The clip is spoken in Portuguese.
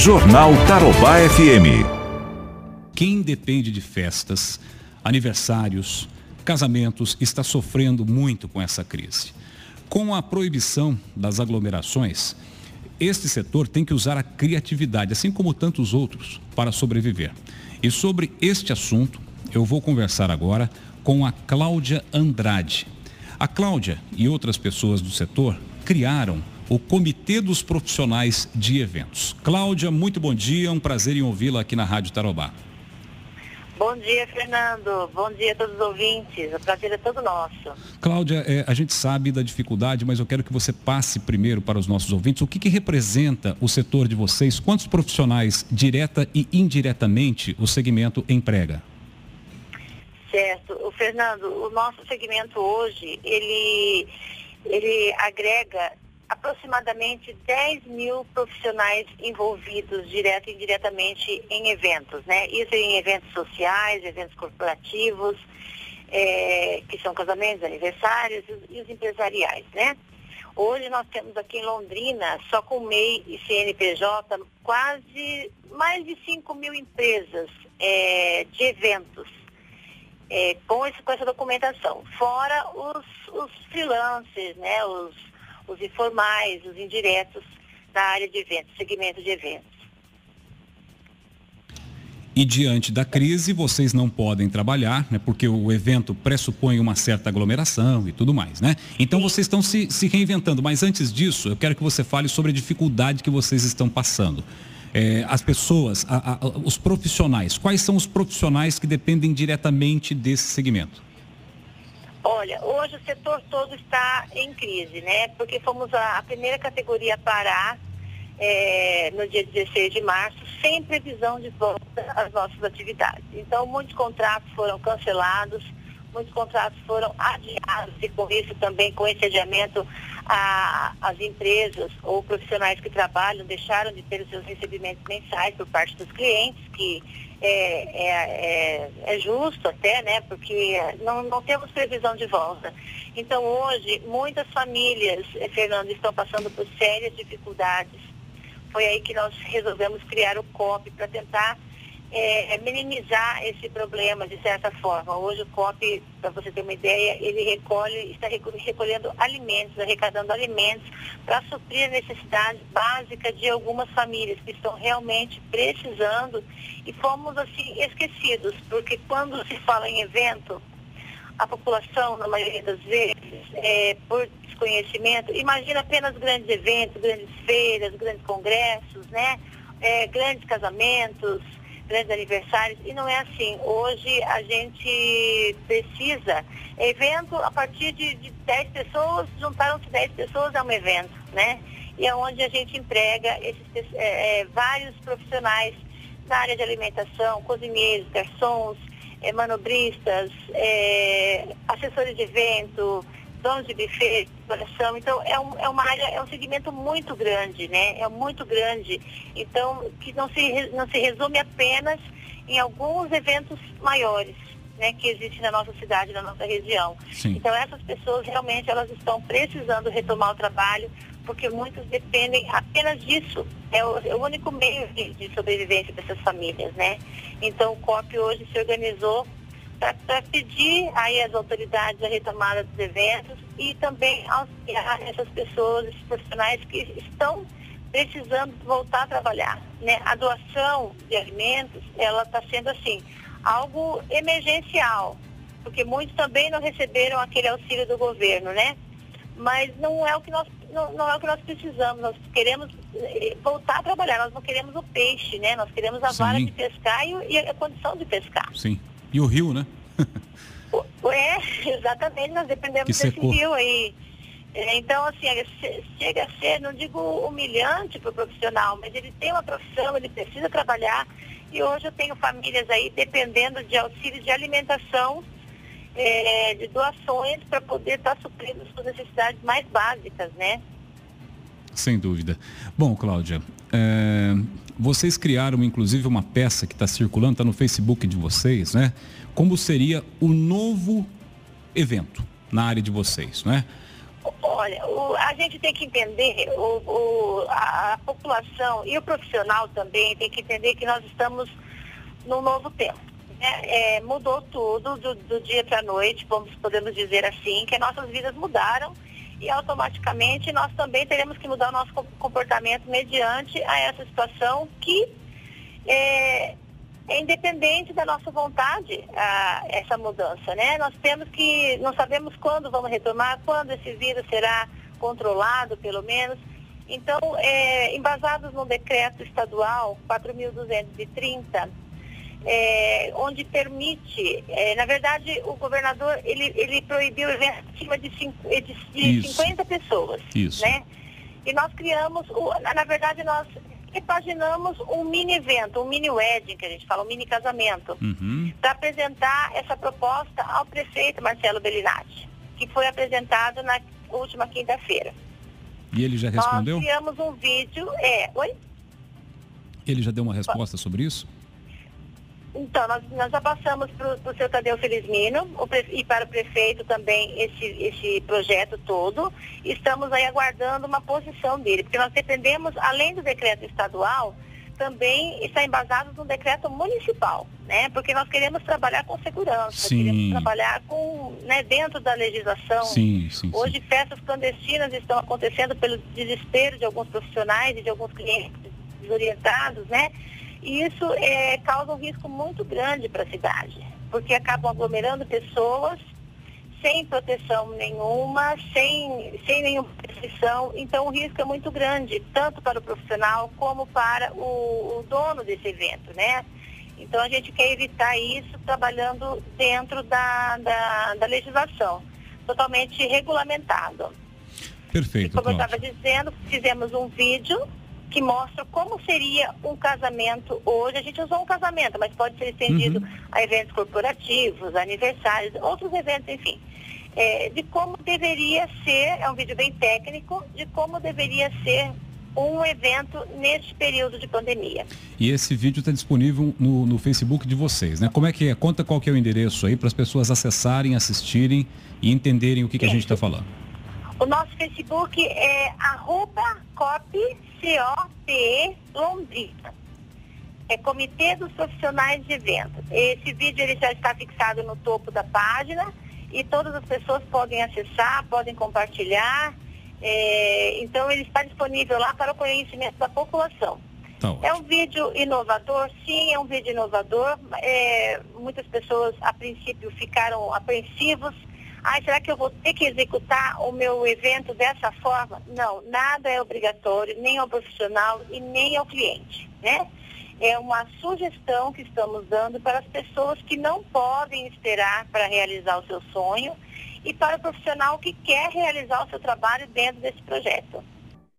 Jornal Tarobá FM. Quem depende de festas, aniversários, casamentos está sofrendo muito com essa crise. Com a proibição das aglomerações, este setor tem que usar a criatividade, assim como tantos outros, para sobreviver. E sobre este assunto, eu vou conversar agora com a Cláudia Andrade. A Cláudia e outras pessoas do setor criaram o Comitê dos Profissionais de Eventos. Cláudia, muito bom dia, um prazer em ouvi-la aqui na Rádio Tarobá. Bom dia, Fernando. Bom dia a todos os ouvintes. O prazer é todo nosso. Cláudia, é, a gente sabe da dificuldade, mas eu quero que você passe primeiro para os nossos ouvintes o que, que representa o setor de vocês, quantos profissionais, direta e indiretamente, o segmento emprega? Certo. O Fernando, o nosso segmento hoje, ele, ele agrega aproximadamente 10 mil profissionais envolvidos direto e indiretamente em eventos, né? Isso em eventos sociais, eventos corporativos, é, que são casamentos, aniversários e os empresariais, né? Hoje nós temos aqui em Londrina, só com MEI e CNPJ, quase mais de 5 mil empresas é, de eventos é, com, esse, com essa documentação. Fora os, os freelancers, né? Os os informais, os indiretos da área de eventos, segmento de eventos. E diante da crise, vocês não podem trabalhar, né, porque o evento pressupõe uma certa aglomeração e tudo mais, né? Então vocês estão se, se reinventando. Mas antes disso, eu quero que você fale sobre a dificuldade que vocês estão passando. É, as pessoas, a, a, os profissionais, quais são os profissionais que dependem diretamente desse segmento? Olha, hoje o setor todo está em crise, né? Porque fomos a, a primeira categoria a parar é, no dia 16 de março, sem previsão de volta às nossas atividades. Então, muitos contratos foram cancelados, muitos contratos foram adiados e com isso também, com esse adiamento, a, as empresas ou profissionais que trabalham deixaram de ter os seus recebimentos mensais por parte dos clientes, que é, é, é, é, justo até, né? Porque não, não temos previsão de volta. Então hoje muitas famílias, eh, Fernando, estão passando por sérias dificuldades. Foi aí que nós resolvemos criar o COP para tentar é, minimizar esse problema de certa forma. Hoje o COP, para você ter uma ideia, ele recolhe, está recolhendo alimentos, arrecadando alimentos para suprir a necessidade básica de algumas famílias que estão realmente precisando e fomos assim esquecidos, porque quando se fala em evento, a população, na maioria das vezes, é, por desconhecimento, imagina apenas grandes eventos, grandes feiras, grandes congressos, né? É, grandes casamentos, grandes aniversários, e não é assim. Hoje a gente precisa, evento a partir de, de 10 pessoas, juntaram-se 10 pessoas a um evento, né? E é onde a gente emprega esses, é, é, vários profissionais na área de alimentação, cozinheiros, garçons, é, manobristas, é, assessores de evento, donos de buffet, decoração. Então, é, um, é uma área, é um segmento muito grande, né? É muito grande. Então, que não se, não se resume apenas em alguns eventos maiores. Né, que existem na nossa cidade, na nossa região. Sim. Então essas pessoas realmente elas estão precisando retomar o trabalho, porque muitos dependem apenas disso. É o, é o único meio de, de sobrevivência dessas famílias, né? Então o COP hoje se organizou para pedir aí às autoridades a retomada dos eventos e também auxiliar essas pessoas, esses profissionais que estão precisando voltar a trabalhar. Né? A doação de alimentos, ela está sendo assim, algo emergencial, porque muitos também não receberam aquele auxílio do governo, né? Mas não é o que nós não, não é o que nós precisamos. Nós queremos eh, voltar a trabalhar, nós não queremos o peixe, né? Nós queremos a Sim. vara de pescar e, e a condição de pescar. Sim. E o rio, né? é, exatamente, nós dependemos desse rio aí. É, então, assim, chega a ser, não digo humilhante para o profissional, mas ele tem uma profissão, ele precisa trabalhar. E hoje eu tenho famílias aí dependendo de auxílio de alimentação, é, de doações para poder estar tá suprindo suas necessidades mais básicas, né? Sem dúvida. Bom, Cláudia, é, vocês criaram inclusive uma peça que está circulando, está no Facebook de vocês, né? Como seria o novo evento na área de vocês, né? Olha, o, a gente tem que entender, o, o, a, a, população e o profissional também tem que entender que nós estamos num novo tempo. Né? É, mudou tudo do, do dia para a noite, vamos, podemos dizer assim, que nossas vidas mudaram e automaticamente nós também teremos que mudar o nosso comportamento mediante a essa situação que é, é independente da nossa vontade a, essa mudança, né? Nós temos que, não sabemos quando vamos retomar, quando esse vírus será controlado, pelo menos. Então, é, embasados no decreto estadual 4.230, é, onde permite, é, na verdade, o governador ele, ele proibiu eventos acima de, cinco, de, de 50 pessoas, Isso. né? E nós criamos, o, na verdade, nós repaginamos um mini evento, um mini wedding, que a gente fala, um mini casamento, uhum. para apresentar essa proposta ao prefeito Marcelo Bellinati, que foi apresentado na última quinta-feira. E ele já respondeu? Nós criamos um vídeo, é, oi? Ele já deu uma resposta sobre isso? Então, nós, nós já passamos para o seu Tadeu Felizmino o, e para o prefeito também esse, esse projeto todo. Estamos aí aguardando uma posição dele, porque nós dependemos, além do decreto estadual, também está embasado no decreto municipal, né? Porque nós queremos trabalhar com segurança, sim. queremos trabalhar com, né, dentro da legislação. Sim, sim, Hoje festas clandestinas estão acontecendo pelo desespero de alguns profissionais e de alguns clientes desorientados, né? E isso é, causa um risco muito grande para a cidade, porque acabam aglomerando pessoas sem proteção nenhuma, sem, sem nenhuma prescrição. Então o risco é muito grande, tanto para o profissional como para o, o dono desse evento, né? Então a gente quer evitar isso trabalhando dentro da, da, da legislação, totalmente regulamentado. Perfeito. E como eu estava dizendo, fizemos um vídeo que mostra como seria um casamento hoje. A gente usou um casamento, mas pode ser estendido uhum. a eventos corporativos, aniversários, outros eventos, enfim. É, de como deveria ser, é um vídeo bem técnico, de como deveria ser um evento neste período de pandemia. E esse vídeo está disponível no, no, Facebook de vocês, né? Como é que é? Conta qual que é o endereço aí para as pessoas acessarem, assistirem e entenderem o que, que a gente está falando. O nosso Facebook é arroba copy, Londrina. É Comitê dos Profissionais de Eventos. Esse vídeo ele já está fixado no topo da página e todas as pessoas podem acessar, podem compartilhar. É, então ele está disponível lá para o conhecimento da população. Tá é um vídeo inovador, sim, é um vídeo inovador. É, muitas pessoas a princípio ficaram apreensivos ah, será que eu vou ter que executar o meu evento dessa forma? Não, nada é obrigatório, nem ao profissional e nem ao cliente, né? É uma sugestão que estamos dando para as pessoas que não podem esperar para realizar o seu sonho e para o profissional que quer realizar o seu trabalho dentro desse projeto.